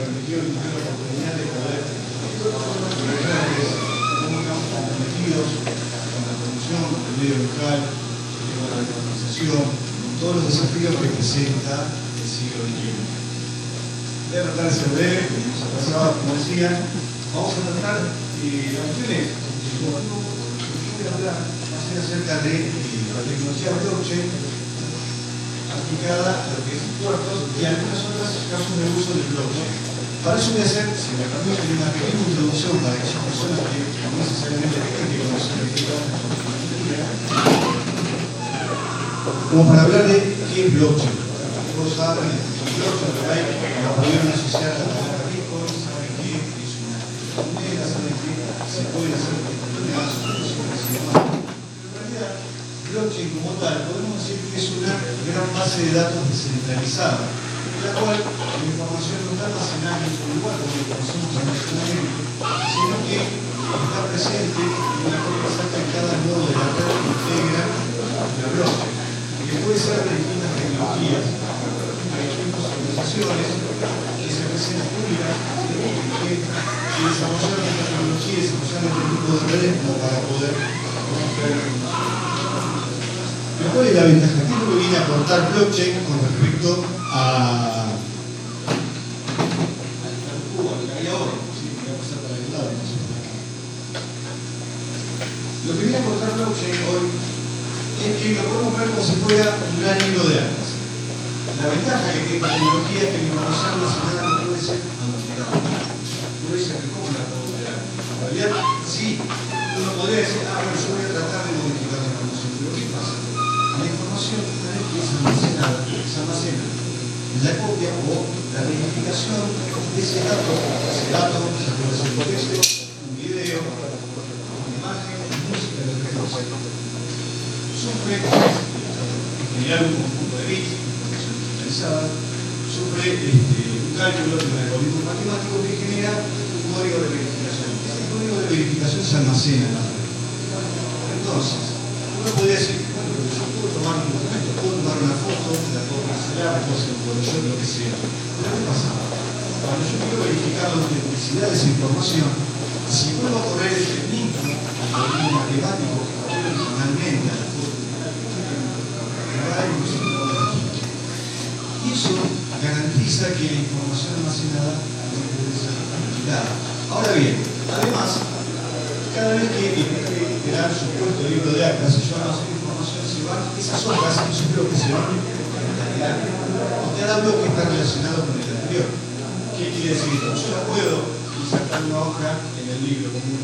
permitió tuve la oportunidad de poder mostrarles cómo estamos comprometidos con la promoción del medio local, con la organización, con todos los desafíos que presenta el siglo XXI. Voy a tratar de ser breve, se pasaba, como decía, vamos a tratar eh, la cuestión es, yo voy a hablar más acerca de eh, la tecnología blockchain aplicada a lo que es puertos y algunas otras casos de uso del blockchain. Para eso voy a si me permiten, una pequeña introducción para aquellas personas que no necesariamente tengan que conocer tema como para hablar de qué es blockchain. Todos saben, el blockchain que hay, lo pudieron asociar a la moneda Bitcoin, saben que es una moneda, saben que se pueden hacer determinadas operaciones y demás. Pero en realidad, blockchain como tal, podemos decir que es una gran base de datos descentralizada, la la información no está almacenada en un lugar, lo conocemos tradicionalmente, sino que está presente en una copia exacta en cada nodo de la red que integra la blockchain, que puede ser de distintas tecnologías, hay distintas organizaciones que se presentan públicas, que, desarrollaron esta tecnología, desarrollaron este tipo de redes para poder ¿cuál es la ventaja? ¿Qué es lo que viene a aportar blockchain con respecto a, al cubo, al que hay ahora? Sí, voy a pasar para el lado, no sé por acá. Lo que viene a aportar blockchain hoy es que lo podemos ver como si fuera un gran hilo de actas. La ventaja que tiene esta tecnología es que la información almacenada no puede ser manipulada. Uno dice que cómo la puedo operar. En sí, uno podría decir, ah, bueno, yo voy a tratar de modificar la información, pero ¿qué pasa? La información una vez que es almacenada, se almacena en la copia o la verificación de ese dato. Ese dato se puede ser un texto, un video, una imagen, música, lo que sea. Sufre, en general, un conjunto de bits, información digitalizada, sufre este, un cálculo de un algoritmo matemático que genera un código de verificación. Ese código de verificación se almacena en la red. Entonces, uno podría decir, bueno, pero yo puedo tomar un documento, puedo tomar una foto, la puedo cancelar, puedo hacer un Photoshop, lo que sea. Pero ¿qué pasa? Cuando yo quiero verificar la autenticidad de esa información, si vuelvo a correr ese mismo algoritmo matemático que corrió originalmente a la foto, me va a dar Y eso garantiza que la información almacenada no puede ser manipulada. Ahora bien, además, cada vez que crear supuesto libro de actas, si yo almaceno información, se van, esas hojas, esos bloques se van en realidad. Y cada bloque está relacionado con el anterior. ¿Qué quiere decir esto? Yo no puedo insertar una hoja en el libro común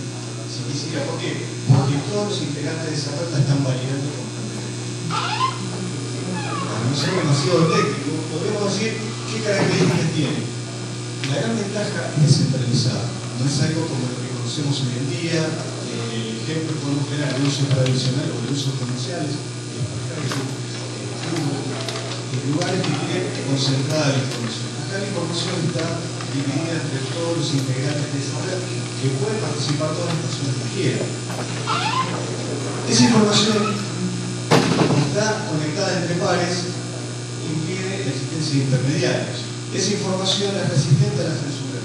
si quisiera. ¿Por qué? Porque los integrantes de esa la están validando constantemente. Para no ser demasiado técnico, podemos decir qué características tiene. La gran ventaja es centralizada. No es algo como lo que conocemos hoy en día, el ejemplo podemos tener de uso tradicional o de usos comerciales, en lugares que tienen concentrada la información. Acá la información está dividida entre todos los integrantes de esa red que pueden participar todas las personas que quieran. Esa información está conectada entre pares impide la existencia de intermediarios. Esa información es resistente a la censura.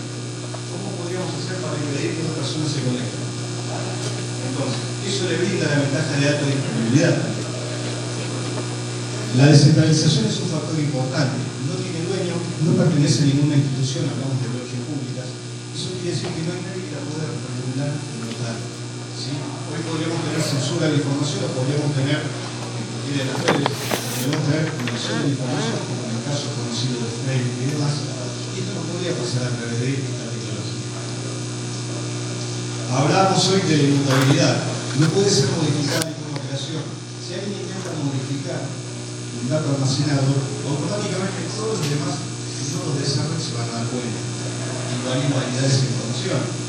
¿Cómo podríamos hacer para impedir que las personas se conecten? Entonces, eso le brinda la ventaja de alta disponibilidad. La descentralización es un factor importante. No tiene dueño, no pertenece a ninguna institución, hablamos de blockchain públicas. Eso quiere decir que no hay nadie que la pueda regular como tal. ¿sí? Hoy podríamos tener censura de información, podríamos tener, en de las redes, podríamos tener invasión de información, como en el caso conocido de Facebook y demás. Y esto no podría pasar a través de esta tecnología. Hablamos hoy de inmutabilidad. No puede ser modificada ninguna operación. Si alguien intenta modificar un dato almacenado, automáticamente todos los demás nodos de esa red se van a dar cuenta y van a invalidar esa información.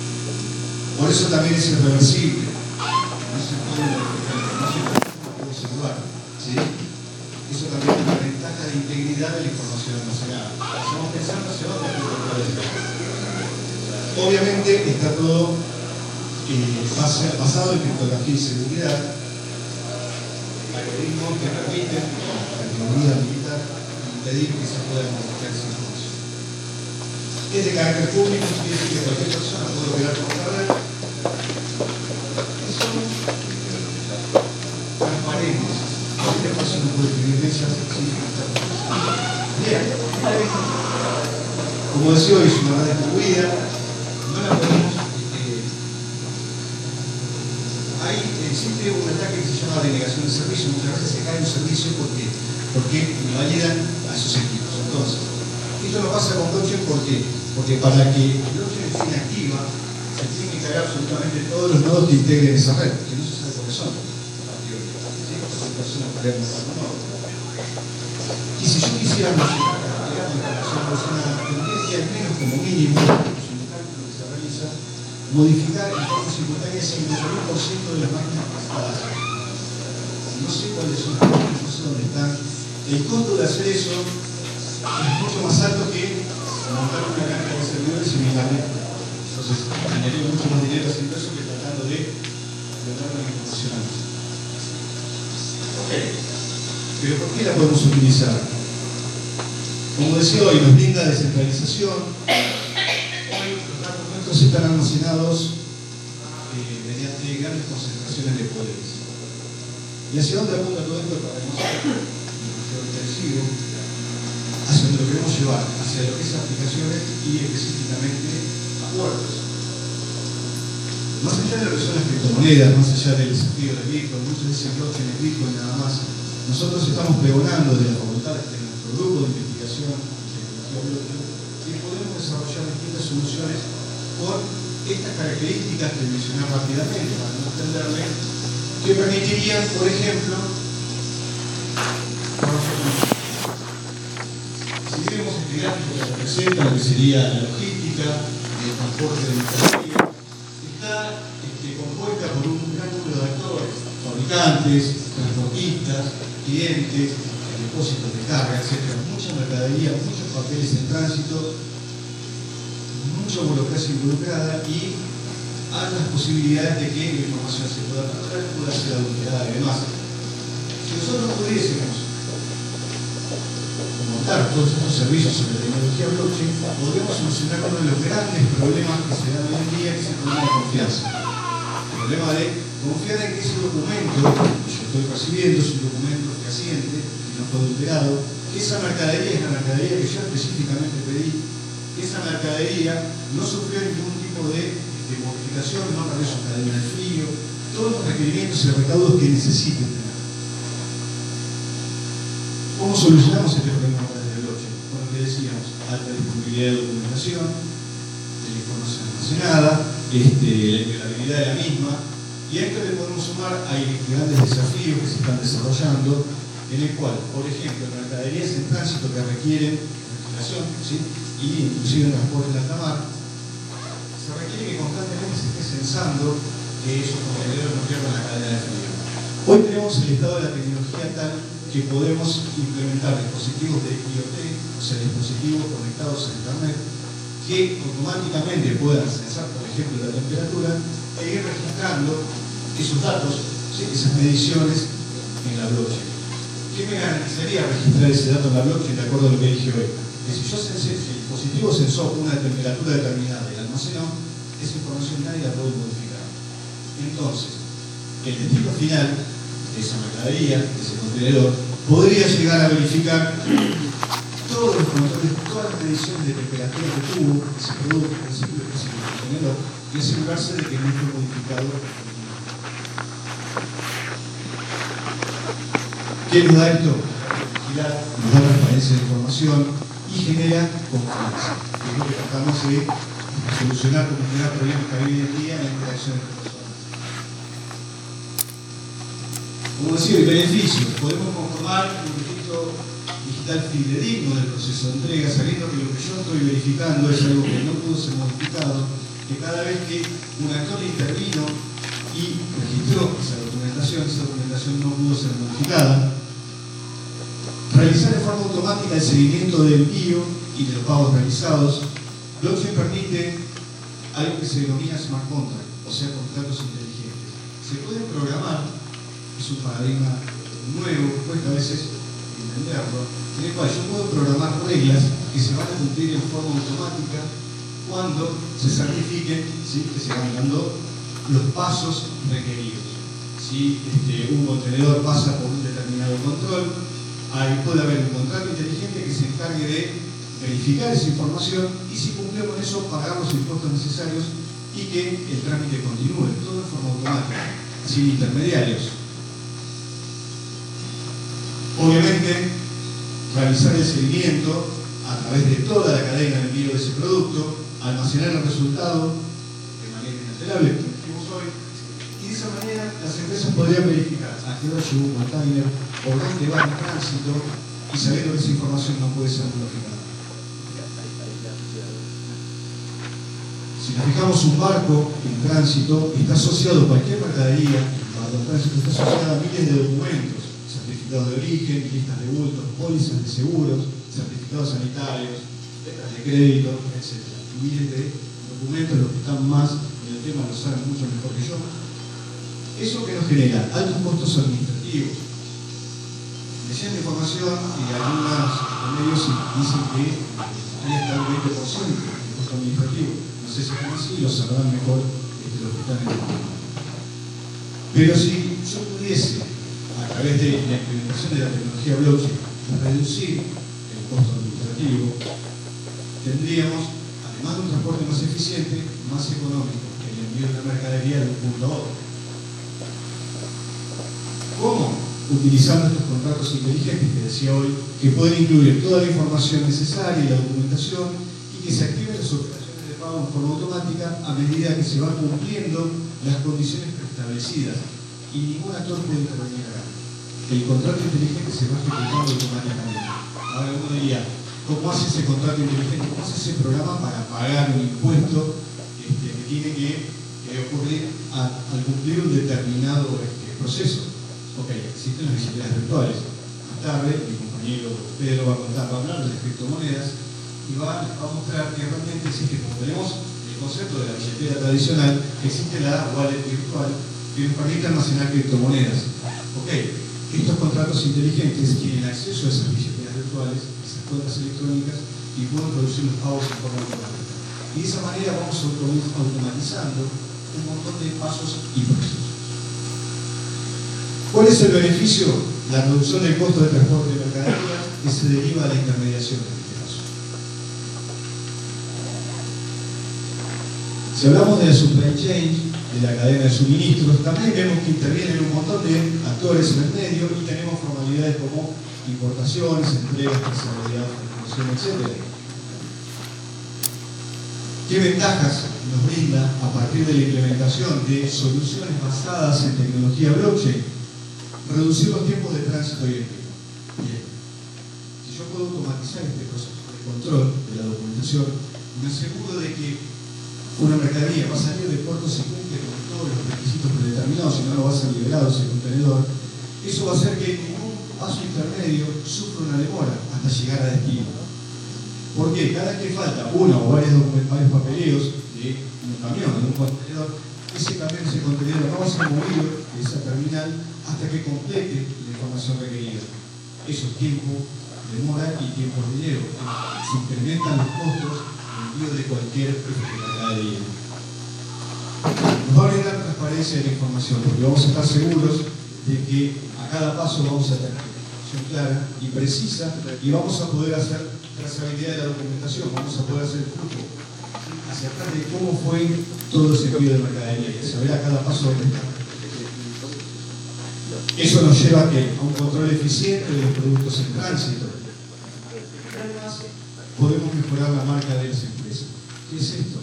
Por eso también es irreversible. No se puede la no puede salvar. ¿sí? Eso también es una ventaja de integridad de la información almacenada. Estamos pensando hacia dónde esto. Obviamente está todo eh, basado en criptografía y seguridad, algoritmos que permiten, la tecnología militar, impedir que se pueda modificar esa información. es de carácter público, quiere decir que cualquier persona puede operar esta red. Son transparentes. Cualquier persona puede escribir de ellas sin Bien. Como decía hoy, es una red distribuida. No la podemos. eh, ahí existe un ataque que se llama denegación de servicio. Muchas veces se cae un servicio porque, porque validan a sus equipos. Entonces, esto no pasa con blockchain ¿por qué? Porque para que blockchain esté activa, se tienen que cargar absolutamente todos los nodos que integren esa red, que no se sabe por qué son. a priori. ¿Sí? Porque personas podrían montar un nodo. Y si yo quisiera mencionar la cantidad de instalación personal, tendría que al menos como mínimo, es un cálculo que se realiza, modificar el 51% de las máquinas prestadas. No sé cuáles son las máquinas, no sé dónde están. El costo de hacer eso es mucho más alto que montar una cantidad de servidores migrarle. Entonces, ganaría mucho más dinero haciendo eso que tratando de lograr una. Ok. Pero ¿por qué la podemos utilizar? Como decía hoy, nos brinda descentralización. Hoy los documentos están almacenados mediante grandes concentraciones de poderes. ¿Y hacia dónde apunta todo esto para intensivo? Hacia donde lo queremos llevar, hacia lo que es aplicaciones y específicamente a puertos. Más allá de lo que son las criptomonedas, más allá del desafío del Bitcoin, muchos dicen blockchain es Bitcoin nada más. Nosotros estamos pregonando de la facultad de nuestro grupo de investigación de tecnología que podemos desarrollar distintas soluciones con estas características que mencioné rápidamente para no extenderme, que permitirían, por ejemplo, si vemos este gráfico que representa lo que sería la logística, el transporte de mercadería, está este, compuesta por un gran número de actores, fabricantes, transportistas, clientes, depósitos de carga, etc. Mucha mercadería, muchos papeles en tránsito, mucha burocracia involucrada y altas posibilidades de que la información se pueda perder, pueda ser adulterada y demás. Si nosotros pudiésemos montar todos estos servicios sobre tecnología blockchain, podríamos solucionar uno de los grandes problemas que se dan hoy en día, que es el problema de confianza. El problema de confiar en que ese documento que yo estoy recibiendo es un documento fehaciente y no fue adulterado, que esa mercadería es la mercadería que yo específicamente pedí, que esa mercadería no sufrió ningún tipo de, de modificación, no perdió su cadena de frío, todos los requerimientos y recaudos que necesiten tener. ¿Cómo solucionamos este problema de blockchain? Con lo que decíamos, alta disponibilidad de documentación, de la información almacenada, este, la inviolabilidad de la misma, y a esto le podemos sumar, hay grandes desafíos que se están desarrollando, en el cual, por ejemplo, mercaderías en tránsito que requieren refrigeración, ¿sí? Y inclusive en transporte en alta mar, se requiere que constantemente se esté censando que esos contenedores no pierdan la cadena de frío. Hoy tenemos el estado de la tecnología tal que podemos implementar dispositivos de IoT, o sea, dispositivos conectados a Internet, que automáticamente puedan censar, por ejemplo, la temperatura e ir registrando esos datos, esas mediciones en la blockchain. ¿Qué me garantizaría registrar ese dato en la blockchain de acuerdo a lo que dije hoy? Si yo sensé, si el dispositivo sensó una temperatura determinada y la almacenó, esa información nadie la puede modificar. Entonces, el destino final de esa mercadería, de ese contenedor, podría llegar a verificar todos los controles, todas las mediciones de temperatura que tuvo ese producto, ese específico contenedor, y asegurarse de que no fue modificado. ¿Qué nos da esto? Nos da transparencia de información y genera confianza. Es lo que tratamos de solucionar como un gran problema que hay hoy en día en la interacción entre personas. Como decía, el beneficio, podemos conformar un registro digital fidedigno del proceso de entrega, sabiendo que lo que yo estoy verificando es algo que no pudo ser modificado, que cada vez que un actor intervino y registró esa documentación, esa documentación no pudo ser modificada, forma automática el seguimiento del envío y de los pagos realizados, blockchain permite algo que se denomina smart contract, o sea, contratos inteligentes. Se pueden programar, es un paradigma nuevo, cuesta a veces entenderlo, en el cual yo puedo programar reglas que se van a cumplir en forma automática cuando se certifiquen que se van dando los pasos requeridos. Si este, un contenedor pasa por un determinado control, ahí puede haber un contrato inteligente que se encargue de verificar esa información y si cumple con eso, pagar los impuestos necesarios y que el trámite continúe, todo de forma automática, sin intermediarios. Obviamente, realizar el seguimiento a través de toda la cadena de envío de ese producto, almacenar el resultado de manera inalterable, como dijimos hoy, y de esa manera las empresas podrían verificar a qué hora llegó un container o dónde va en tránsito y sabiendo que esa información no puede ser modificada. Si nos fijamos un barco en tránsito, está asociado a cualquier mercadería, en tránsito está asociado a miles de documentos, certificados de origen, listas de bultos, pólizas de seguros, certificados sanitarios, letras de crédito, etc. Miles de documentos, los que están más en el tema lo saben mucho mejor que yo. Eso que nos genera altos costos administrativos. Decían de información y algunos medios dicen que hay hasta el 20% de costo administrativo no sé si están así, lo sabrán mejor este, los que están en el mundo. Pero si yo pudiese, a través de la implementación de la tecnología blockchain, reducir el costo administrativo, tendríamos, además de un transporte más eficiente, más económico, que el envío de mercadería de un punto a otro. ¿Cómo? Utilizando estos contratos inteligentes que decía hoy, que pueden incluir toda la información necesaria y la documentación y que se activen las operaciones en forma automática a medida que se van cumpliendo las condiciones preestablecidas y ningún actor puede intervenir acá. El contrato inteligente se va ejecutando automáticamente. Ahora uno diría, ¿cómo hace ese contrato inteligente? ¿Cómo hace ese programa para pagar un impuesto este, que tiene que ocurrir al cumplir un determinado este, proceso? Ok, existen las bicicletas virtuales. Más tarde, mi compañero Pedro va a contar, va a hablar de las criptomonedas y va a mostrar que realmente existe, como tenemos el concepto de la billetera tradicional, existe la wallet virtual que nos permite almacenar criptomonedas. Ok, estos contratos inteligentes tienen acceso a esas billeteras virtuales, esas cuentas electrónicas y pueden producir los pagos en forma automática. Y de esa manera vamos automatizando un montón de pasos y procesos. ¿Cuál es el beneficio? La reducción del costo de transporte de mercadería que se deriva de la intermediación. Si hablamos de la supply chain, de la cadena de suministros, también vemos que intervienen un montón de actores en el medio y tenemos formalidades como importaciones, entregas, trazabilidad, etc. ¿Qué ventajas nos brinda a partir de la implementación de soluciones basadas en tecnología blockchain? Reducir los tiempos de tránsito y envío. Bien. Si yo puedo automatizar este proceso de control de la documentación, me aseguro de que una mercadería va a salir de puerto se cumple con todos los requisitos predeterminados, si no, no va a ser liberado ese contenedor. Eso va a hacer que ningún paso intermedio sufra una demora hasta llegar a destino. ¿Por qué? Cada vez que falta uno o varios, varios papeleos de un camión, de un contenedor, ese camión, ese contenedor no va a ser movido de esa terminal hasta que complete la información requerida. Eso es tiempo, demora y tiempo de dinero. Se incrementan los costos de cualquier mercadería. Nos va a brindar transparencia de la información, porque vamos a estar seguros de que a cada paso vamos a tener información clara y precisa y vamos a poder hacer trazabilidad de la documentación, vamos a poder hacer el flujo acerca de cómo fue todo ese envío de mercadería y saber a cada paso está. Eso nos lleva a, a un control eficiente de los productos en tránsito. Podemos mejorar la marca de las ¿Qué es esto?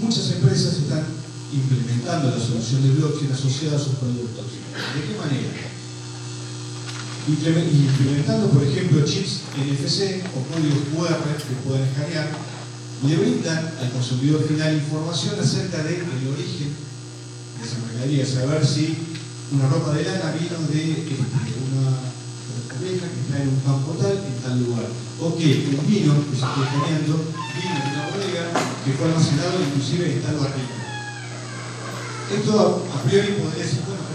Muchas empresas están implementando la solución de blockchain asociada a sus productos. ¿De qué manera? Implementando, por ejemplo, chips NFC o códigos QR que pueden escanear, le brindan al consumidor final información acerca del origen de esa mercadería, saber si una ropa de lana vino de este, una oveja que está en un campo tal, en tal lugar o que un vino que se está escaneando vino de una bodega que fue almacenado inclusive en tal barriga. Esto a priori podría decir, bueno,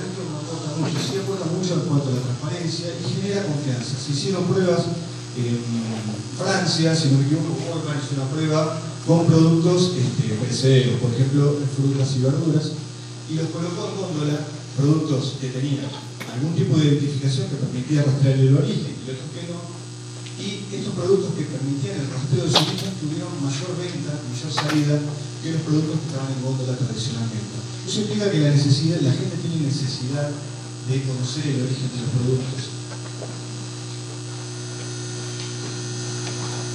sí aporta mucho en cuanto a la transparencia y genera confianza. Se hicieron pruebas en Francia, si no me equivoco, Walmart hizo una prueba con productos este, perecederos, por ejemplo, frutas y verduras, y los colocó en góndola productos que tenían algún tipo de identificación que permitía rastrear el origen y otros que no, y estos productos que permitían el rastreo de su origen tuvieron mayor venta, mayor salida que los productos que estaban en góndola tradicionalmente. Eso implica que la necesidad, la gente tiene necesidad de conocer el origen de los productos.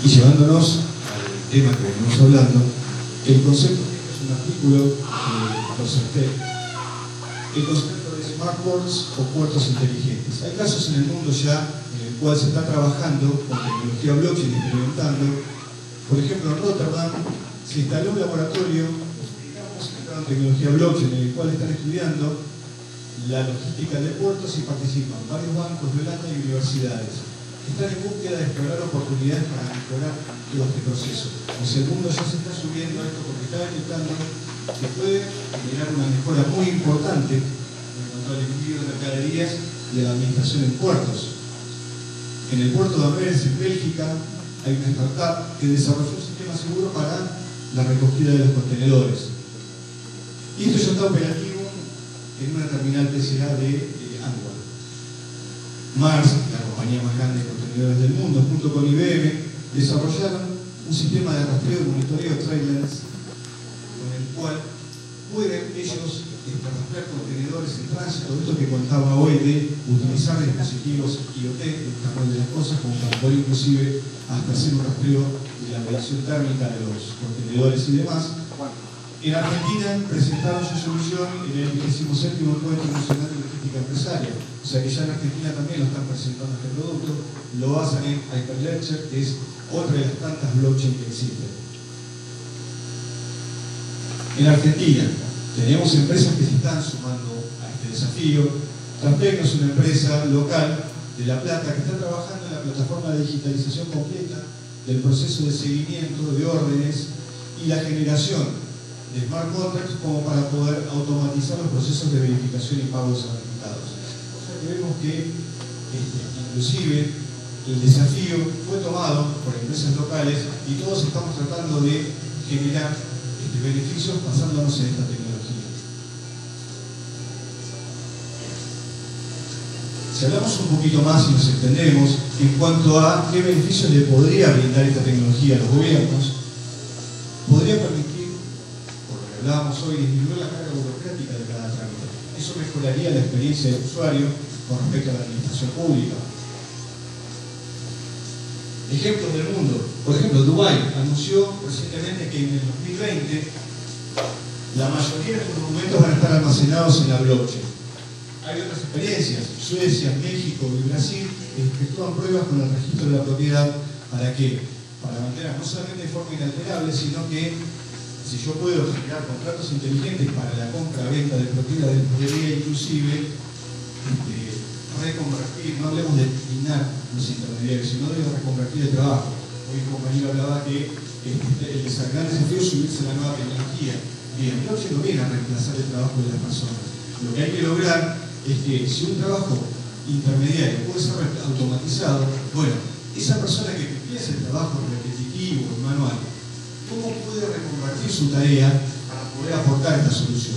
Y llevándonos al tema que venimos hablando, el concepto, es un artículo que lo el concepto de smart ports o puertos inteligentes. Hay casos en el mundo ya en el cual se está trabajando con tecnología blockchain, experimentando. Por ejemplo, en Rotterdam se instaló un laboratorio, digamos, tecnología blockchain, en el cual están estudiando la logística de puertos y participan varios bancos de Holanda y universidades. Están en búsqueda de explorar oportunidades para mejorar todo este proceso. Pues el mundo ya se está subiendo a esto porque está detectando que puede generar una mejora muy importante en cuanto al envío de mercaderías y la administración en puertos. En el puerto de Amberes, en Bélgica, hay una startup que desarrolló un sistema seguro para la recogida de los contenedores. Y esto ya está operativo en una terminal PCA de eh, Mars, la compañía más grande de contenedores del mundo, junto con IBM, desarrollaron un sistema de rastreo y monitoreo de trailers cual pueden ellos rastrear contenedores en tránsito, esto que contaba hoy de utilizar dispositivos IoT, el de las cosas, como para poder inclusive hasta hacer un rastreo de la medición térmica de los contenedores y demás. En Argentina presentaron su solución en el 27 Encuentro Nacional de Logística Empresaria. O sea que ya en Argentina también lo están presentando este producto, lo basan en Hyperledger, que es otra de las tantas blockchain que existen. En Argentina tenemos empresas que se están sumando a este desafío. Tampecno es una empresa local de La Plata que está trabajando en la plataforma de digitalización completa del proceso de seguimiento de órdenes y la generación de smart contracts como para poder automatizar los procesos de verificación y pago de certificados. O sea que vemos que este, inclusive el desafío fue tomado por empresas locales y todos estamos tratando de generar beneficios basándonos en esta tecnología. Si hablamos un poquito más y nos entendemos en cuanto a qué beneficios le podría brindar esta tecnología a los gobiernos, podría permitir, hablábamos hoy, disminuir la carga burocrática de cada trámite. Eso mejoraría la experiencia del usuario con respecto a la administración pública. Ejemplos del mundo. Por ejemplo, Dubái anunció recientemente que en el 2020 la mayoría de sus documentos van a estar almacenados en la blockchain. Hay otras experiencias. Suecia, México y Brasil efectúan pruebas con el registro de la propiedad. ¿Para qué? Para mantener no solamente de forma inalterable, sino que si yo puedo generar contratos inteligentes para la compra-venta de propiedades, podría inclusive este, reconvertir, no hablemos de eliminar los intermediarios, sino de reconvertir el trabajo. Hoy un compañero hablaba que este, el gran desafío es subirse a la nueva tecnología. Bien, no viene a reemplazar el trabajo de las personas. Lo que hay que lograr es que si un trabajo intermediario puede ser automatizado, bueno, esa persona que empieza el trabajo repetitivo manual, ¿cómo puede reconvertir su tarea para poder aportar esta solución?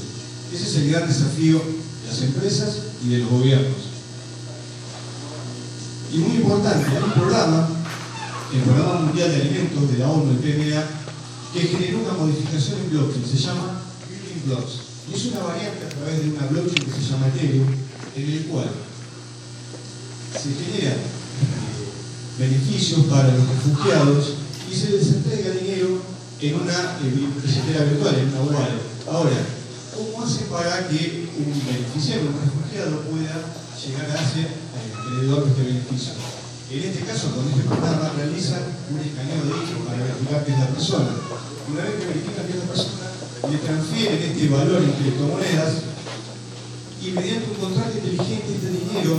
Ese es el gran desafío de las empresas y de los gobiernos. Y muy importante, hay un programa, el Programa Mundial de Alimentos de la ONU, el PMA, que generó una modificación en blockchain, se llama Building Blocks. Y es una variante a través de una blockchain que se llama Ethereum, en el cual se generan eh, beneficios para los refugiados y se les entrega dinero en una eh, billetera virtual, en una wallet. Ahora, ¿cómo hace para que un beneficiario, un refugiado, pueda llegar a ser alrededor de este beneficio. En este caso, con este programa realizan un escaneo de hecho para verificar que es la persona. Una vez que verifican que es la persona, le transfieren este valor en criptomonedas y mediante un contrato inteligente este dinero,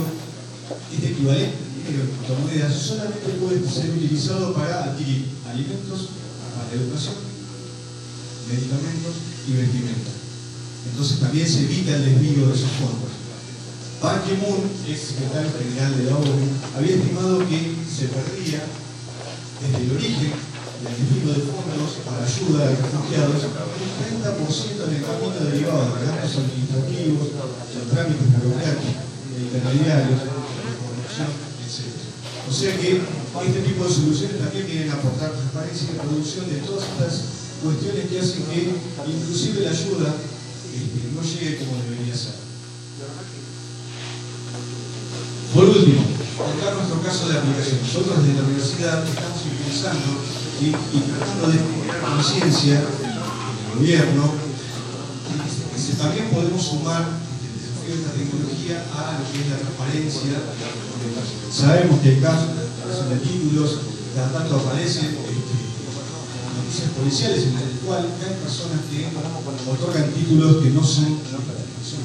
este equivalente dinero en criptomonedas, solamente puede ser utilizado para adquirir alimentos, educación, medicamentos y vestimenta. Entonces también se evita el desvío de esos fondos. Ban Ki-moon, ex secretario general de la ONU, había estimado que se perdía desde el origen del destino de fondos para ayuda a refugiados un 30% en el camino derivado de gastos administrativos, de trámites burocráticos, intermediarios, de corrupción. O sea que este tipo de soluciones también vienen a aportar transparencia y reducción de todas estas cuestiones que hacen que inclusive la ayuda este, no llegue como debería ser. Por último, acá nuestro caso de aplicación. Nosotros desde la universidad estamos impulsando y, tratando de generar conciencia en el gobierno que si también podemos sumar el desafío de esta tecnología a lo que es la transparencia. Sabemos que hay casos de títulos, cada tanto aparecen este, noticias policiales en las cuales hay personas que otorgan títulos que no son, son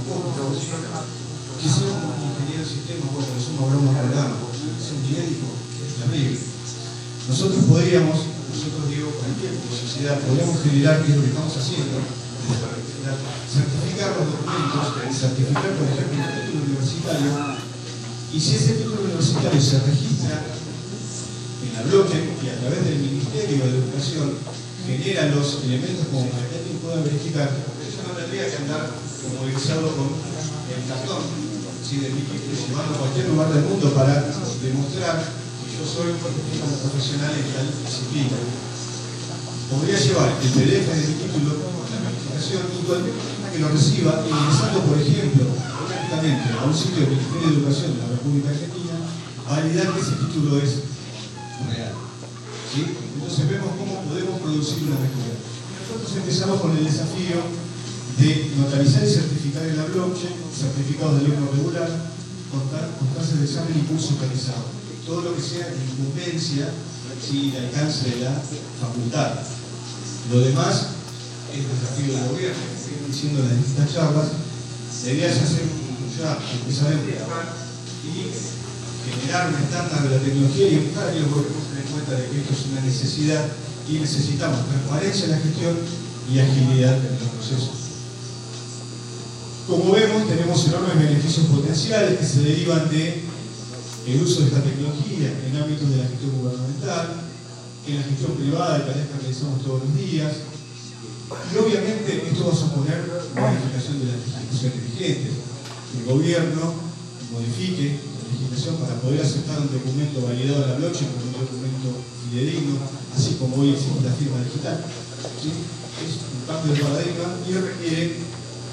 que son sistema, bueno, es una broma programa, es un genérico, es terrible. Nosotros podríamos, nosotros digo, cualquier sociedad, podríamos generar, que es lo que estamos haciendo, certificar los documentos, certificar, por ejemplo, un título universitario, y si ese título universitario se registra en la blockchain y a través del Ministerio de Educación genera los elementos como para que alguien pueda verificar, yo no tendría que andar como egresado con el cartón ¿sí? de llevarlo a cualquier lugar del mundo para demostrar que yo soy un profesional en tal disciplina. Podría llevar el PDF de mi título, la verificación, persona lo reciba, ingresando, por ejemplo, automáticamente a un sitio del Ministerio de Educación de la República Argentina, validar que ese título es real. ¿sí? Entonces vemos cómo podemos producir una mejora. Nosotros empezamos con el desafío de notarizar y certificar en la blockchain, certificados de libro regular, constancias de examen y curso realizado. Todo lo que sea incumbencia y de alcance de la facultad. Lo demás es desafío del gobierno, como diciendo en las distintas charlas, la idea es hacer ya empezar a empujar y generar un estándar de la tecnología y empujar y los gobiernos tener en cuenta de que esto es una necesidad y necesitamos transparencia en la gestión y agilidad en los procesos. Como vemos, tenemos enormes beneficios potenciales que se derivan del el uso de esta tecnología en ámbitos de la gestión gubernamental, en la gestión privada, de tareas que realizamos todos los días. Y obviamente esto va a suponer modificación de las legislaciones vigentes. El gobierno modifique la legislación para poder aceptar un documento validado en la blockchain como un documento fidedigno, así como hoy existe la firma digital. Es un cambio de paradigma y requiere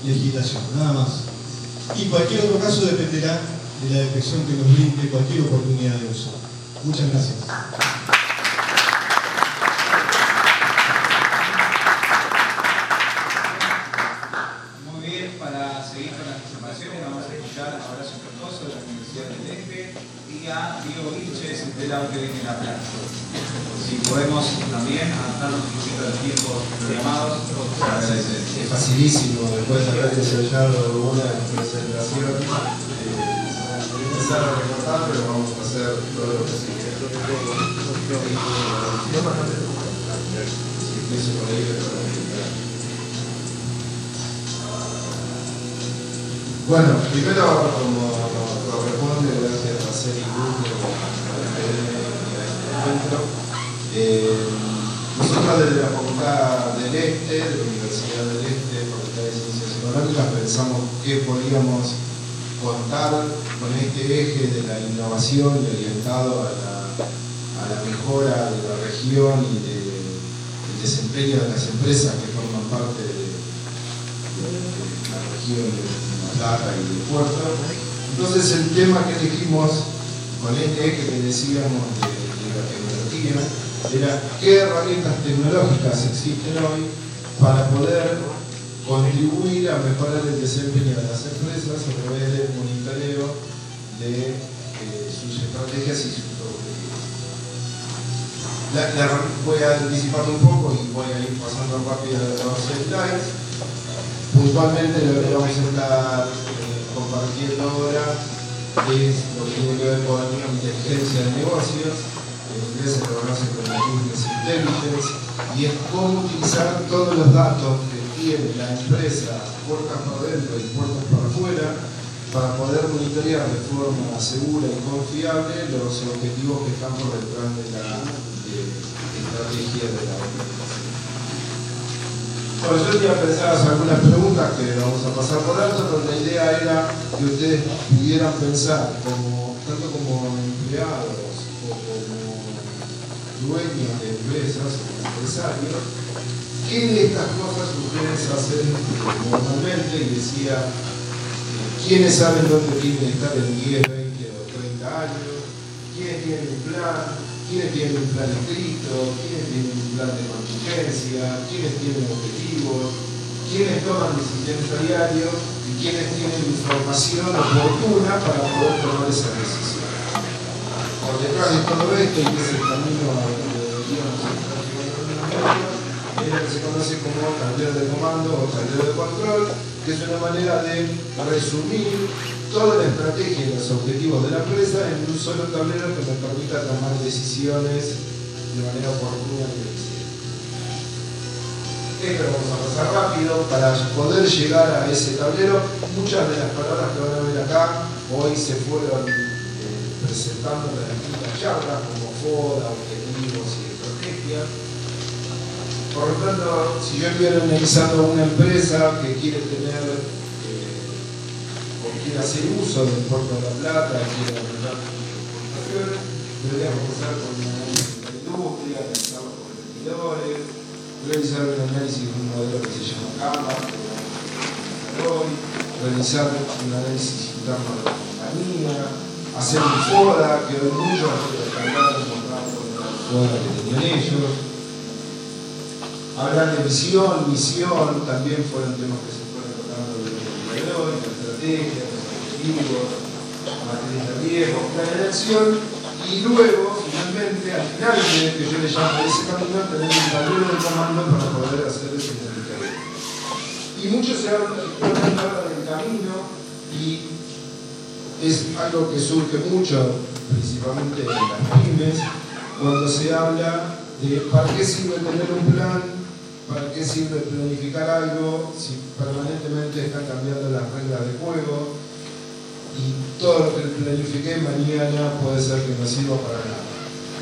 legislación, nada más. Y cualquier otro caso dependerá de la detección que nos brinde cualquier oportunidad de uso. Muchas gracias. Muy bien, para seguir con las presentaciones vamos a escuchar a Horacio Cardoso de la Universidad del Este y a Diego Vilches de la UTN La Plata. Si podemos también adaptarnos un poquito al tiempo llamados, Es facilísimo, después de haber ensayado una presentación, eh, empezar a recortar, pero vamos a hacer todo lo que se quiera. Bueno, primero, como corresponde, gracias a Cruz por el encuentro. Eh, nosotros desde la Facultad del Este, de la Universidad del Este, Facultad de Ciencias Económicas, pensamos que podíamos contar con este eje de la innovación y orientado a la, mejora de la región y del desempeño de las empresas que forman parte de, la región de La Plata y de Puerto. Entonces el tema que elegimos con este eje que decíamos de, de la tecnología era qué herramientas tecnológicas existen hoy para poder contribuir a mejorar el desempeño de las empresas a través del monitoreo de eh, sus estrategias y sus objetivos. voy a anticiparlo un poco y voy a ir pasando rápido a los slides. Puntualmente lo que vamos a estar eh, compartiendo ahora es lo que tiene que ver con la inteligencia de negocios, en inglés se conoce como Business Intelligence, y es cómo utilizar todos los datos que tiene la empresa, puertas para adentro y puertas para afuera, para poder monitorear de forma segura y confiable los objetivos que están por detrás de la estrategia de la organización. Bueno, yo tenía pensadas algunas preguntas que vamos a pasar por alto, pero la idea era que ustedes pudieran pensar, tanto como empleados o como dueños de empresas o empresarios, ¿qué de estas cosas ustedes hacen normalmente? Y decía, ¿quiénes saben dónde quieren estar en 10, 20 o 30 años? ¿Quiénes tienen un plan? Quiénes tienen un plan escrito, quiénes tienen un plan de contingencia, quiénes tienen objetivos, quiénes toman decisiones a diario y quiénes tienen información oportuna para poder tomar esa decisión. Por detrás de todo esto, y que es el camino a donde deberíamos estar llevando es lo que se conoce como tablero de comando o tablero de control, que es una manera de resumir toda la estrategia y los objetivos de la empresa en un solo tablero que me permita tomar decisiones de manera oportuna y eficiente. Esto lo vamos a pasar rápido para poder llegar a ese tablero. Muchas de las palabras que van a ver acá hoy se fueron eh, presentando en distintas charlas como FODA, objetivos y estrategia. Por lo tanto, si yo estuviera analizando una empresa que quiere tener quiere hacer uso del puerto de la plata, quiere aumentar sus exportaciones, deberíamos empezar con un análisis de la industria, analizar los competidores, realizar un análisis de un modelo que se llama CAMA, hoy, realizar un análisis interno de la compañía, hacer un FODA, que hoy muchos descargaron mostraron el FODA que tenían ellos, hablar de visión, misión, también fueron temas que se hoy, la estrategia, materias de acción, y luego, finalmente, al final de que yo le llamo ese camino, tener un tablero de comando para poder hacer ese modificador. Y mucho se habla, del camino y es algo que surge mucho, principalmente en las pymes, cuando se habla de para qué sirve tener un plan, para qué sirve planificar algo, si permanentemente están cambiando las reglas de juego, y todo lo que planifiqué mañana puede ser que no sirva para nada.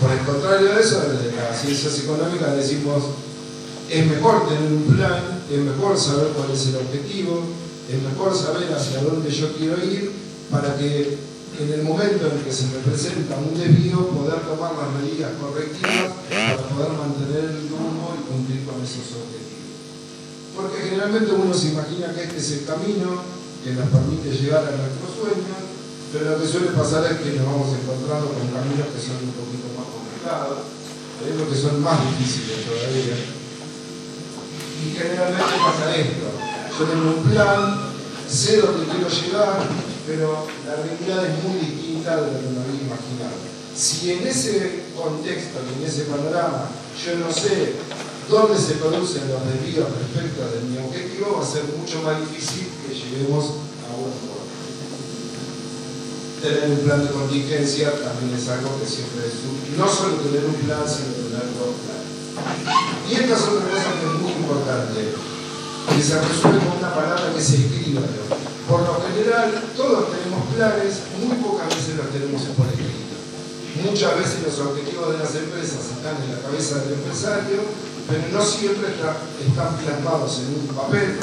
Por el contrario de eso, desde las ciencias económicas decimos, es mejor tener un plan, es mejor saber cuál es el objetivo, es mejor saber hacia dónde yo quiero ir para que en el momento en que se me presenta un desvío poder tomar las medidas correctivas para poder mantener el rumbo y cumplir con esos objetivos. Porque generalmente uno se imagina que este es el camino, que nos permite llegar a nuestros sueños, pero lo que suele pasar es que nos vamos encontrando con caminos que son un poquito más complicados, lo que son más difíciles todavía. Y generalmente pasa esto, yo tengo un plan, sé dónde quiero llegar, pero la realidad es muy distinta de lo que me había imaginado. Si en ese contexto y en ese panorama yo no sé dónde se producen los desvíos respecto de mi objetivo, va a ser mucho más difícil lleguemos a un acuerdo. Tener un plan de contingencia también es algo que siempre es no solo tener un plan, sino tener dos planes. Y esta es otra cosa que es muy importante, que se resuelve con una palabra que se escriba. Por lo general, todos tenemos planes, muy pocas veces los tenemos por escrito. Muchas veces los objetivos de las empresas están en la cabeza del empresario, pero no siempre están plasmados en un papel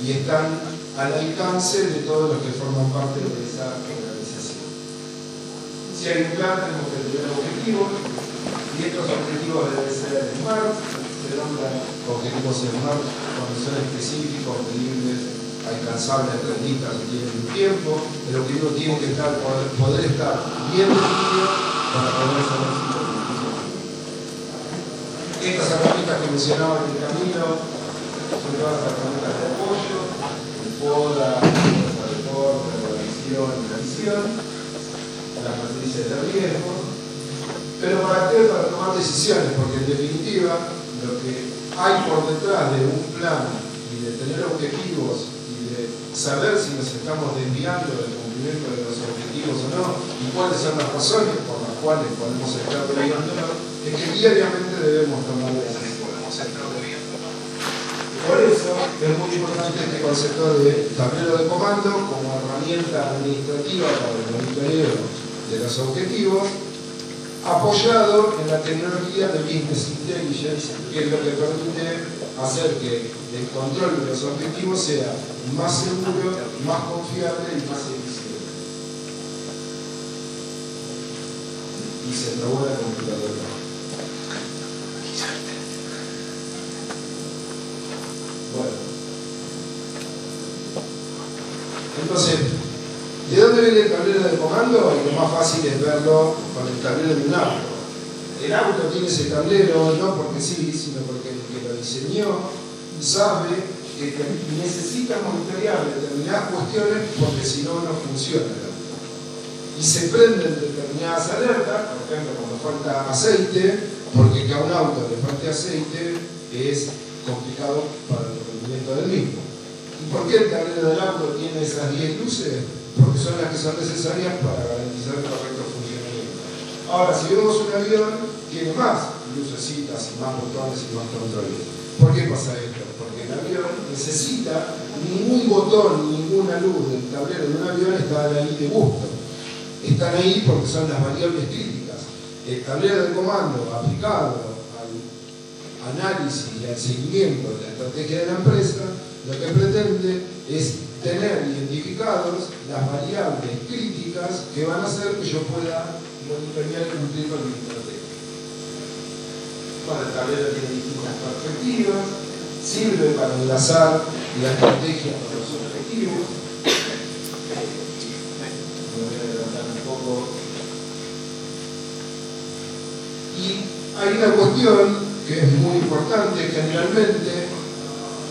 y están al alcance de todos los que forman parte de esa organización. Si hay un plan, tenemos que tener objetivos, y estos objetivos deben ser SMART, se nombran objetivos SMART cuando son específicos, medibles, alcanzables, rendibles, que tienen un tiempo, el objetivo tiene que estar, poder, estar bien definido para poder ser exitoso. Estas herramientas que mencionaba en el camino son todas herramientas de apoyo, poda, fuerza de corte, revisión y revisión, las matrices de riesgo, pero para qué? Para tomar decisiones, porque en definitiva lo que hay por detrás de un plan y de tener objetivos saber si nos estamos desviando del cumplimiento de los objetivos o no, y cuáles son las razones por las cuales podemos estar desviándonos, es que diariamente debemos tomar decisiones. Por eso es muy importante este concepto de tablero de comando como herramienta administrativa para el monitoreo de los objetivos, apoyado en la tecnología de Business Intelligence, que es lo que permite hacer que el control de los objetivos sea más seguro, más confiable y más eficiente. Y se trabó la computadora. Bueno. Entonces, ¿de dónde viene el tablero de comando? Lo más fácil es verlo con el tablero de un auto. El auto tiene ese tablero no porque sí, sino porque el que lo diseñó sabe que necesita monitorear determinadas cuestiones porque si no, no funciona el auto. Y se prenden determinadas alertas, por ejemplo, cuando falta aceite, porque que a un auto le falte aceite es complicado para el rendimiento del mismo. ¿Y por qué el tablero del auto tiene esas 10 luces? Porque son las que son necesarias para garantizar el correcto funcionamiento. Ahora, si vemos un avión, tiene más lucecitas y más botones y más controles. ¿Por qué pasa esto? Porque el avión necesita ningún botón, ninguna luz del tablero de un avión están ahí de gusto. Están ahí porque son las variables críticas. El tablero de comando aplicado análisis y al seguimiento de la estrategia de la empresa, lo que pretende es tener identificados las variables críticas que van a hacer que yo pueda monitorear y cumplir con mi estrategia. Bueno, el tablero tiene distintas perspectivas, sirve para enlazar la estrategia con los objetivos. Me voy a adelantar un poco. Y hay una cuestión que es muy importante, generalmente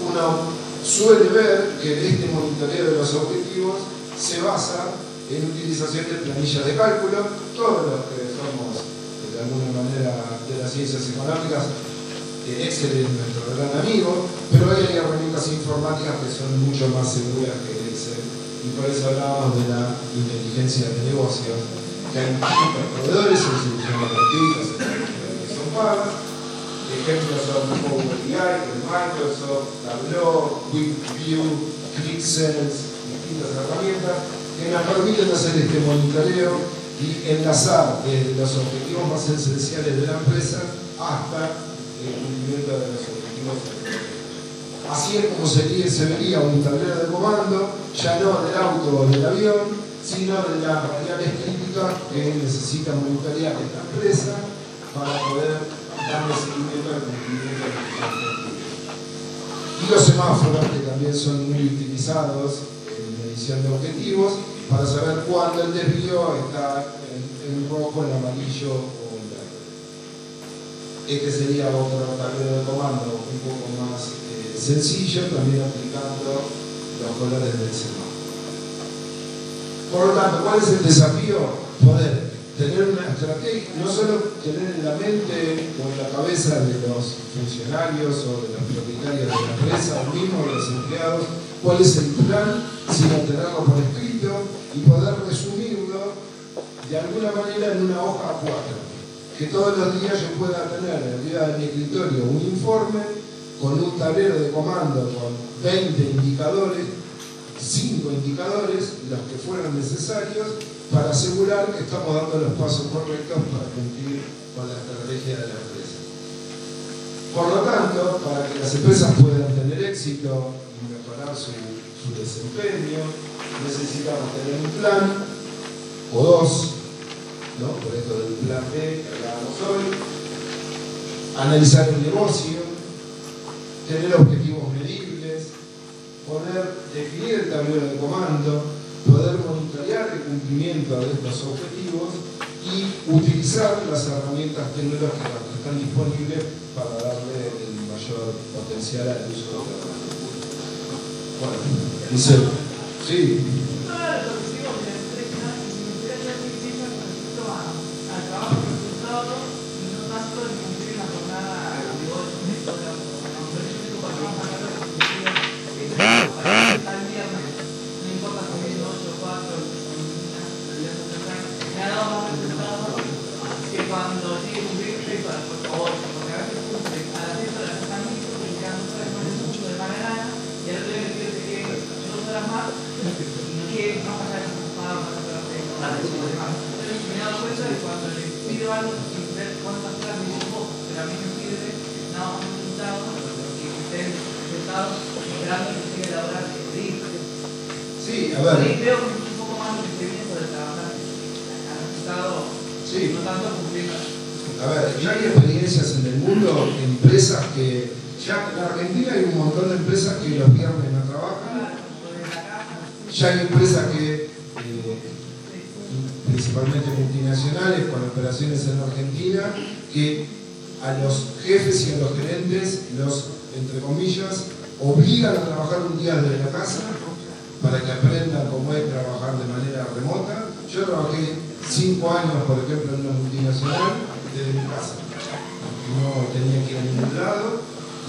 uno suele ver que este monitoreo de los objetivos se basa en utilización de planillas de cálculo. Todos los que somos de alguna manera de las ciencias económicas, Excel es nuestro gran amigo, pero hay herramientas informáticas que son mucho más seguras que Excel y por eso hablábamos de la inteligencia de negocios, que hay muchos proveedores en soluciones gratuitas, que son pagas, ejemplos son Power BI, Microsoft, Tableau, QuickView, ClickSense, distintas herramientas que nos permiten hacer este monitoreo y enlazar desde los objetivos más esenciales de la empresa hasta el cumplimiento de los objetivos. Así es como se vería un tablero de comando, ya no del auto o del avión, sino de las variables críticas que necesita monitorear esta empresa para poder Y los semáforos, que también son muy utilizados en medición de objetivos, para saber cuándo el desvío está en, rojo, en amarillo o en verde. Este sería otro tablero de comando un poco más eh, sencillo, también aplicando los colores del semáforo. Por lo tanto, ¿cuál es el desafío? Poder tener una estrategia, no solo tener en la mente o en la cabeza de los funcionarios o de los propietarios de la empresa o de los empleados cuál es el plan, sino tenerlo por escrito y poder resumirlo de alguna manera en una hoja a cuatro. Que todos los días yo pueda tener arriba de mi escritorio un informe con un tablero de comando con 20 indicadores, 5 indicadores, los que fueran necesarios, para asegurar que estamos dando los pasos correctos para cumplir con la estrategia de la empresa. Por lo tanto, para que las empresas puedan tener éxito y mejorar su, desempeño, necesitamos tener un plan o dos, ¿no? por esto del plan B que hablábamos hoy, analizar el negocio, tener objetivos medibles, poder definir el tablero de comando, poder monitorear el cumplimiento de estos objetivos y utilizar las herramientas tecnológicas que están disponibles para darle el mayor potencial al uso de la Bueno, dice, sí.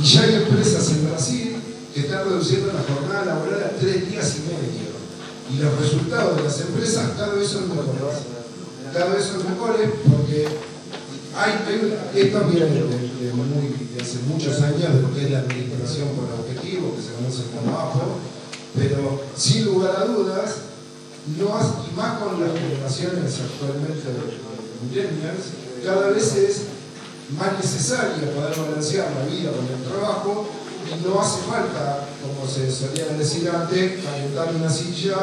Y ya hay empresas en Brasil que están reduciendo la jornada laboral a tres días y medio. Y los resultados de las empresas cada vez son mejores. Cada vez son mejores porque hay, esto viene de, hace muchos años de lo que es la administración por objetivo, que se conoce como APO, pero sin lugar a dudas, no y más con las generaciones actualmente de millennials, cada vez es más necesaria poder balancear la vida con el trabajo y no hace falta, como se solía decir antes, calentar una silla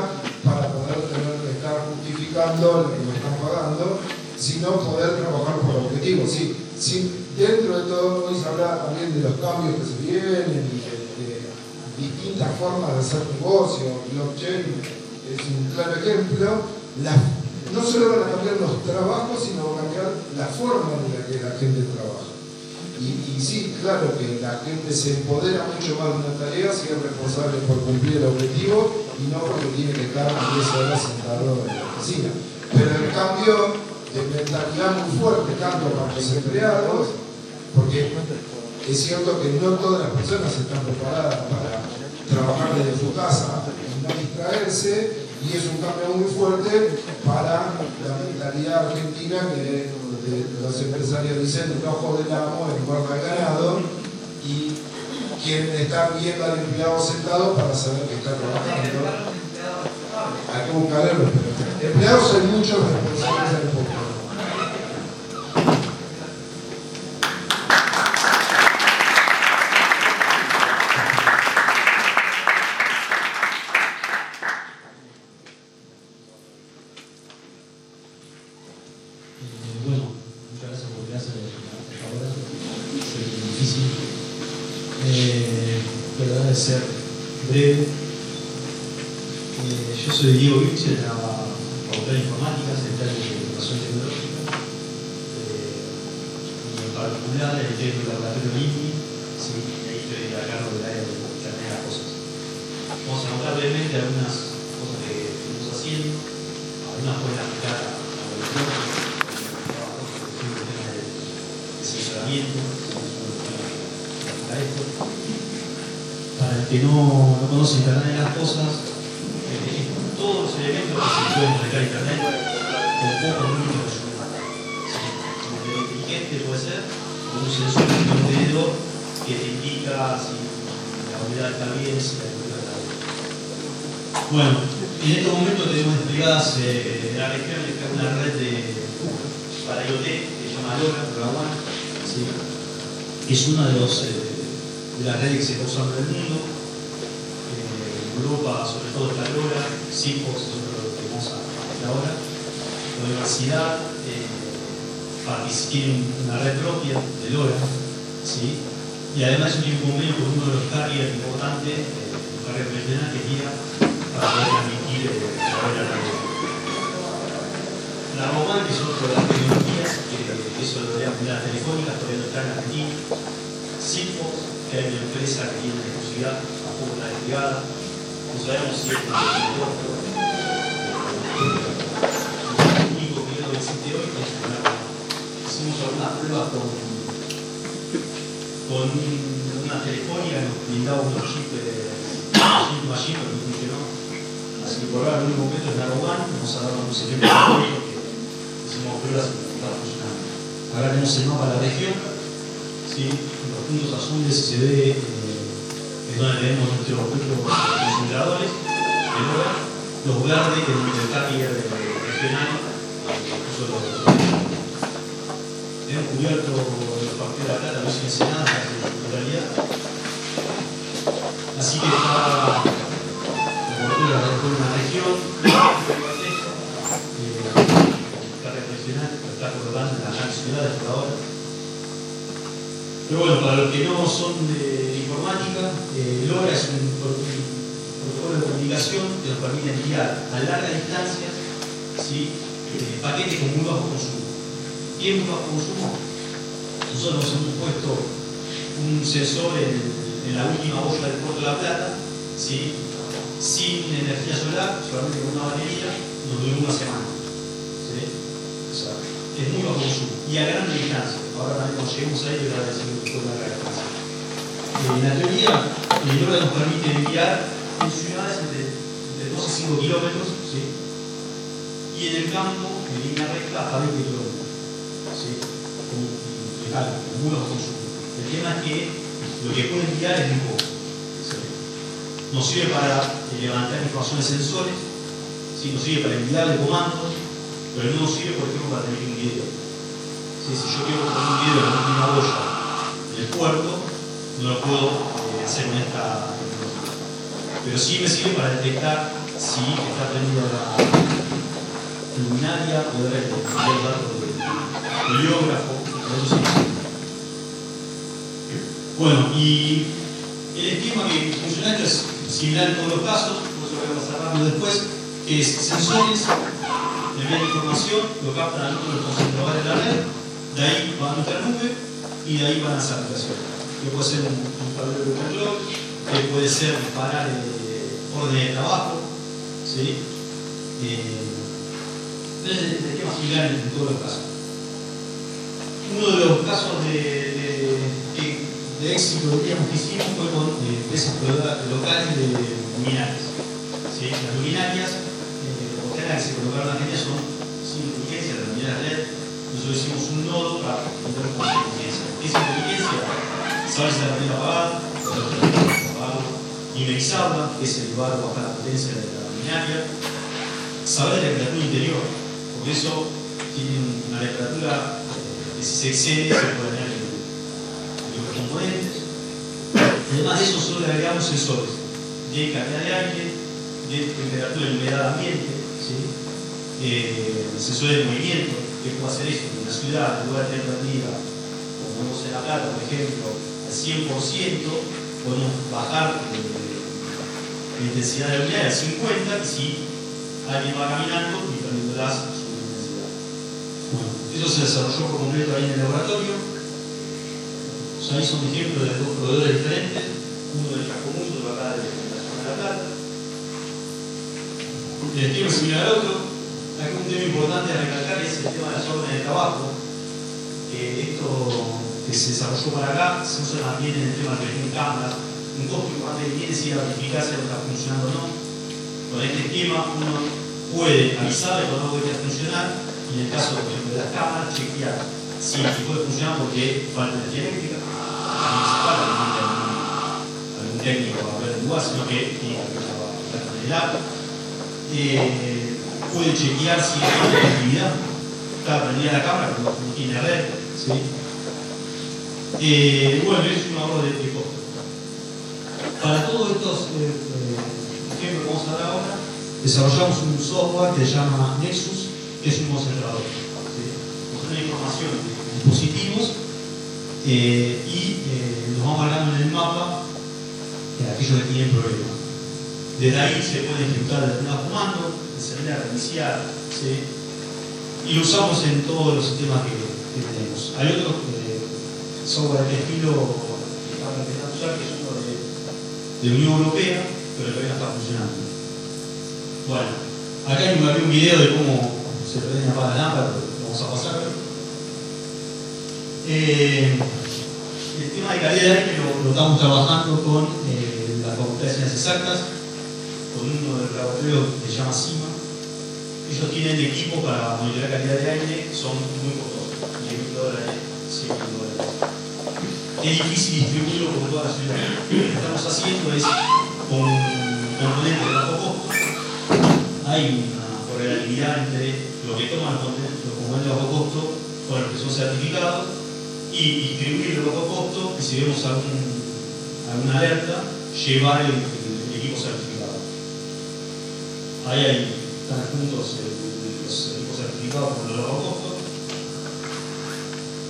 para poder tener que estar justificando lo que me están pagando, sino poder trabajar por objetivos. Sí, sí, dentro de todo, hoy se habla también de los cambios que se vienen y de, distintas formas de hacer negocio, blockchain es un claro ejemplo. La- no solo van a cambiar los trabajos, sino van a cambiar la forma en la que la gente trabaja. Y, y sí, claro que la gente se empodera mucho más de una tarea si es responsable por cumplir el objetivo y no porque tiene que estar 10 horas sentado en la oficina. Pero el cambio de mentalidad muy fuerte, tanto para los empleados, porque es cierto que no todas las personas están preparadas para trabajar desde su casa y no distraerse, y es un cambio muy fuerte para la mentalidad argentina que de- los empresarios dicen el ojo del amo, el del ganado, y quieren estar viendo al empleado sentado para saber que está trabajando. buscar. Hay que buscarlos, pero empleados hay muchos responsables universidad eh, partici- tiene una red propia de LoRa, ¿sí? y además un convenio con uno de los carriers importantes, eh, un carrier regional que guía para poder transmitir eh, de la red. La Roman, que es otra de las tecnologías, que eso lo de las telefónicas todavía no está en Argentina. Que hay una empresa que tiene exclusividad, tampoco está desplegada. No sabemos si es el una Hicimos algunas pruebas con, con una telefónica, nos brindaba unos chip machine, pero no funcionó. Así que por ahora el único momento es la Roman, vamos a dar un ejemplo telefónico que hicimos pruebas y está funcionando. Acá tenemos el mapa de la región, ¿sí? los puntos azules se ve eh, es donde tenemos nuestros el oro, los verdes es el carrier regional, incluso los tenemos cubierto los partidos de la plata, no sin Ensenada, en realidad. Así que está la cobertura de una región, eh, está reflexionando, está colocando en las ciudades por ahora. Pero bueno, para los que no son de informática, eh, LoRa es un, protocolo de comunicación que nos permite enviar a larga distancia ¿sí? Eh, paquetes con muy bajo consumo. ¿Qué es muy bajo consumo? Nosotros nos hemos puesto un sensor en, en la última boya del puerto de La Plata, ¿sí? sin energía solar, solamente con una batería, nos duró una semana. ¿sí? Es muy bajo consumo y a gran distancia. Ahora cuando lleguemos ahí, voy a decir un poco de la distancia. Eh, en la teoría, el LoRa nos permite enviar en ciudades entre, entre 2 y 5 kilómetros. Y en el campo, en línea recta, a 20 kilómetros. ¿sí? Legal, con consumo. El tema es que lo que puede enviar es muy poco. ¿sí? Nos sirve para eh, levantar información de sensores, ¿sí? nos sirve para enviarle comandos, pero no nos sirve, por ejemplo, para tener un video. ¿Sí? Si yo quiero poner un video en última boya del puerto, no lo puedo eh, hacer con esta tecnología. Pero sí me sirve para detectar si está prendida la poder enviar datos del biógrafo, eso. Bueno, y el esquema que funciona es similar en todos los casos, por eso voy a rápido después, que es sensores, envían información, lo captan a de los concentradores de la red, de ahí van a nuestra nube y de ahí van a esa aplicación. Que puede ser un, un tablero de control, que puede ser disparar eh, orden de trabajo, ¿sí? Eh, entonces, el esquema similar en, todos los casos. Uno de los casos de, de, de, de éxito que hicimos fue con eh, empresas locales de luminarias. ¿sí? Las luminarias eh, que se colocaron en Argentina son sin inteligencia, las luminarias LED. Nosotros hicimos un nodo para entender con inteligencia. ¿Qué es inteligencia? Saber si la prendida apagada, la inderizarla, que es elevar o bajar la potencia de la luminaria, saber la temperatura interior, porque eso tiene una temperatura que si se excede se puede el, los componentes. Además de eso, solo le agregamos sensores de calidad de aire, de temperatura y humedad ambiente, ¿sí? eh, sensores de movimiento, que puede hacer esto en una ciudad, en lugar de prendida, como vemos en La Plata, por ejemplo, al 100%, podemos bajar la intensidad de la unidad al 50% y si alguien va caminando, su intensidad. Bueno, eso se desarrolló por completo ahí en el laboratorio. O sea, ahí son ejemplos de dos proveedores diferentes, uno del Chascomús, otro acá de la zona de La Plata. El esquema es similar al otro. Aquí un tema importante a recalcar es el tema de las órdenes de trabajo. Que esto que se desarrolló para acá se usa también en el tema de tener cámaras. Un costo importante que tiene es ir a verificar si algo está funcionando o no. Con este esquema uno puede avisarle cuando algo de funcionar en el caso de las cámaras chequear si puede funcionar porque falta energía eléctrica, también se falta que algún, algún técnico a ver el lugar, sino que tiene que trabajar en el app. Eh, puede chequear si hay actividad, está prendida la cámara, no tiene red. ¿sí? Eh, bueno, es un ahorro de, de costo. Para todos estos eh, ejemplos que vamos a dar ahora, desarrollamos un software que se llama Nexus, que es un concentrador. da información de dispositivos eh, y eh, nos va marcando en el mapa eh, aquellos que tienen problemas. Desde ahí se puede ejecutar determinados comandos, encender, reiniciar, ¿sí? y lo usamos en todos los sistemas que, tenemos. Hay otros eh, software de estilo que estamos empezando a usar, que es uno de, de Unión Europea, pero todavía no está funcionando. Bueno, acá hay un video de cómo se prende y apaga la lámpara, vamos a pasar. Eh, el tema de calidad de aire lo, estamos trabajando con eh, la Facultad de Ciencias Exactas, con uno del laboratorio que se llama CIMA. Ellos tienen equipo para monitorear calidad de aire, son muy costosos, 10 mil dólares, 100 mil dólares. Es difícil distribuirlo por toda la ciudad. Lo que estamos haciendo es con componentes de bajo costo, hay una correlatividad entre lo que toman los componentes de bajo costo con los que son certificados y distribuir el bajo costo y si vemos alguna alerta, llevar el, el, el equipo certificado. ahí hay, están juntos los equipos certificados por los costos.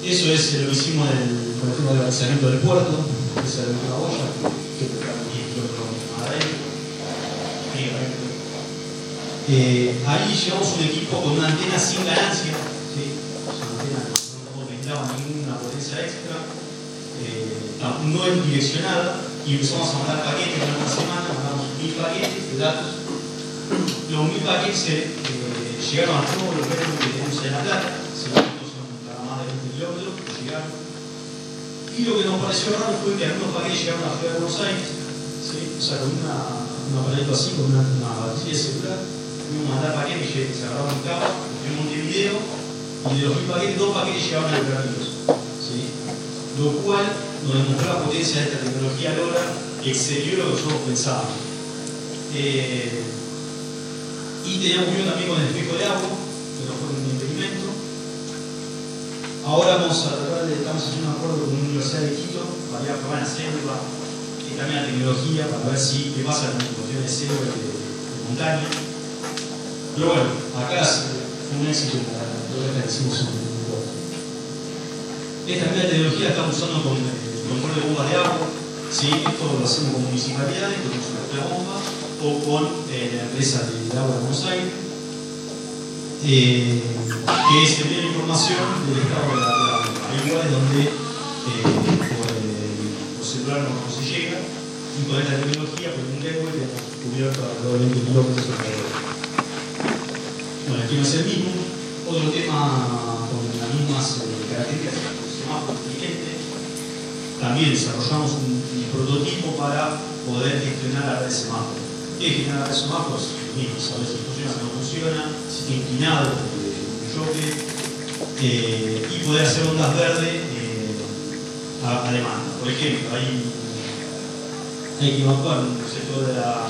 Eso es lo que hicimos en el, el del lanzamiento del puerto, esa es la olla, que está a 10 kilómetros más adentro. Ahí llevamos un equipo con una antena sin ganancia, ¿sí? una antena no necesitaba ninguna potencia extra, eh, no es direccionada, y empezamos a mandar paquetes en una semana, mandamos mil paquetes de datos. Los mil paquetes eh, llegaron a todos los metros que tenemos en La Plata, según son más de 20 kilómetros, llegaron. Y lo que nos pareció raro fue que algunos paquetes llegaron a la ciudad de Buenos Aires, ¿sí? o sea, con una, un aparato así, con una, una batería celular, íbamos a mandar paquetes que se agarraban un cabo en Montevideo, y de los mil paquetes, dos paquetes llegaban a Ultramillos. ¿sí? Lo cual nos demostró la potencia de esta tecnología LoRa que excedió lo que nosotros pensábamos. Eh, y teníamos uno también con el espejo de agua, que no fue un impedimento. Ahora vamos a tratar de, estamos haciendo un acuerdo con la Universidad de Quito para ir a selva y también la tecnología para ver si qué pasa con las cuestiones de selva de, de montaña. Pero bueno, acá fue un éxito lo que hicimos un esta la estamos usando con el control de bombas de agua. ¿sí? Esto lo hacemos con municipalidades, con su propia bomba, o con eh, la empresa de agua de Buenos Aires, eh, que es enviar información del estado de la, agua. Hay lugares donde eh, por, por, celular no, se llega, y con esta tecnología, por un gateway, cubierto alrededor de 20 kilómetros alrededor. Aquí no es el mismo. Otro tema con las mismas características también desarrollamos un, prototipo para poder gestionar la red de semáforos. ¿Qué es gestionar la red de semáforos? Mismo, saber si funciona, si no funciona, si está inclinado, choque, eh, y poder hacer ondas verdes eh, a, a, demanda. Por ejemplo, hay, hay que evacuar un sector de la,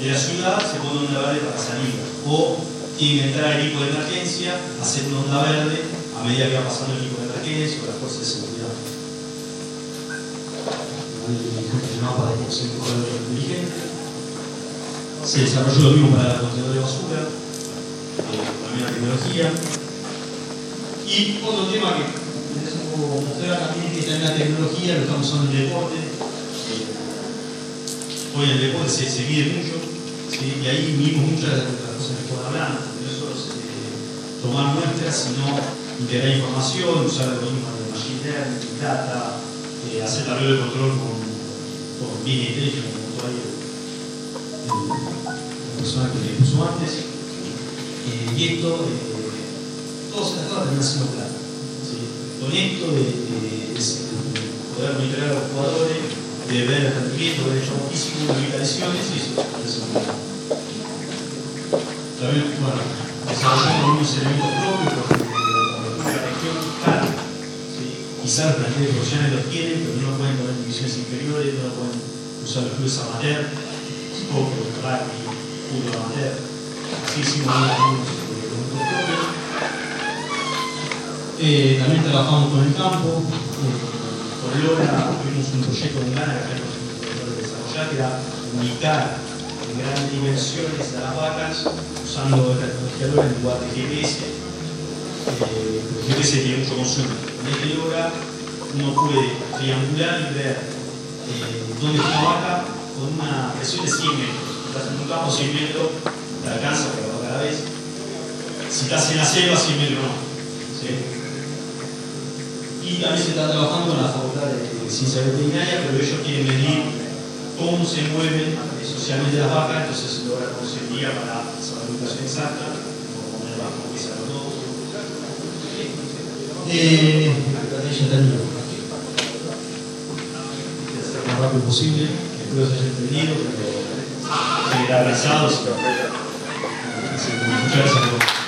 de la ciudad, se pone onda verde para salir. O tiene que entrar el equipo de emergencia, hacer una onda verde a medida que va pasando el equipo de emergencia o las fuerzas de seguridad el mapa de inteligente. Se desarrolló lo mismo para el contenedor de basura, eh, la misma tecnología. Y otro tema que les puedo mostrar también que está en la tecnología, lo estamos usando en el deporte. Eh, hoy en el deporte se, se mide mucho, ¿sí? y ahí vimos muchas de las cosas que estamos hablando. Tomar muestras, sino integrar información, usar algoritmos de machine learning, data, eh, hacer tablero de control con, con Big Intelligence, como todavía la persona que le puso antes. Eh, y esto, eh, todas estas cosas terminan siendo claras. ¿sí? Con esto de, de, de, poder monitorear a los jugadores, de ver el rendimiento, el show físico, de lesiones, y eso es muy También, bueno, desarrollamos algunos elementos propios, porque la región cara quizás las de profesionales los tienen, pero no pueden poner divisiones inferiores, no pueden usar los clubes amateur, o rugby, fútbol amateur. Así hicimos algunos propios. Eh, también trabajamos con el campo. Eh, por LORA tuvimos un proyecto en Ghana que habíamos de desarrollar, que era ubicar en grandes dimensiones a las vacas usando la tecnología LORA en lugar de GPS. Eh, GPS tiene mucho consumo en este lugar uno puede triangular y ver eh, dónde está una vaca con una presión de 100 metros. Estás en un campo 100 metros, te alcanza por la vaca a la vez. Si estás en la selva, 100 metros no. ¿sí? Y también se está trabajando con la facultad de ciencia veterinaria, pero ellos quieren medir cómo se mueven socialmente las vacas, entonces se logra día para ubicación exacta, como poner bajo se todo. Eh. Lo más rápido posible, espero que se haya entendido, pero generalizados. Muchas gracias.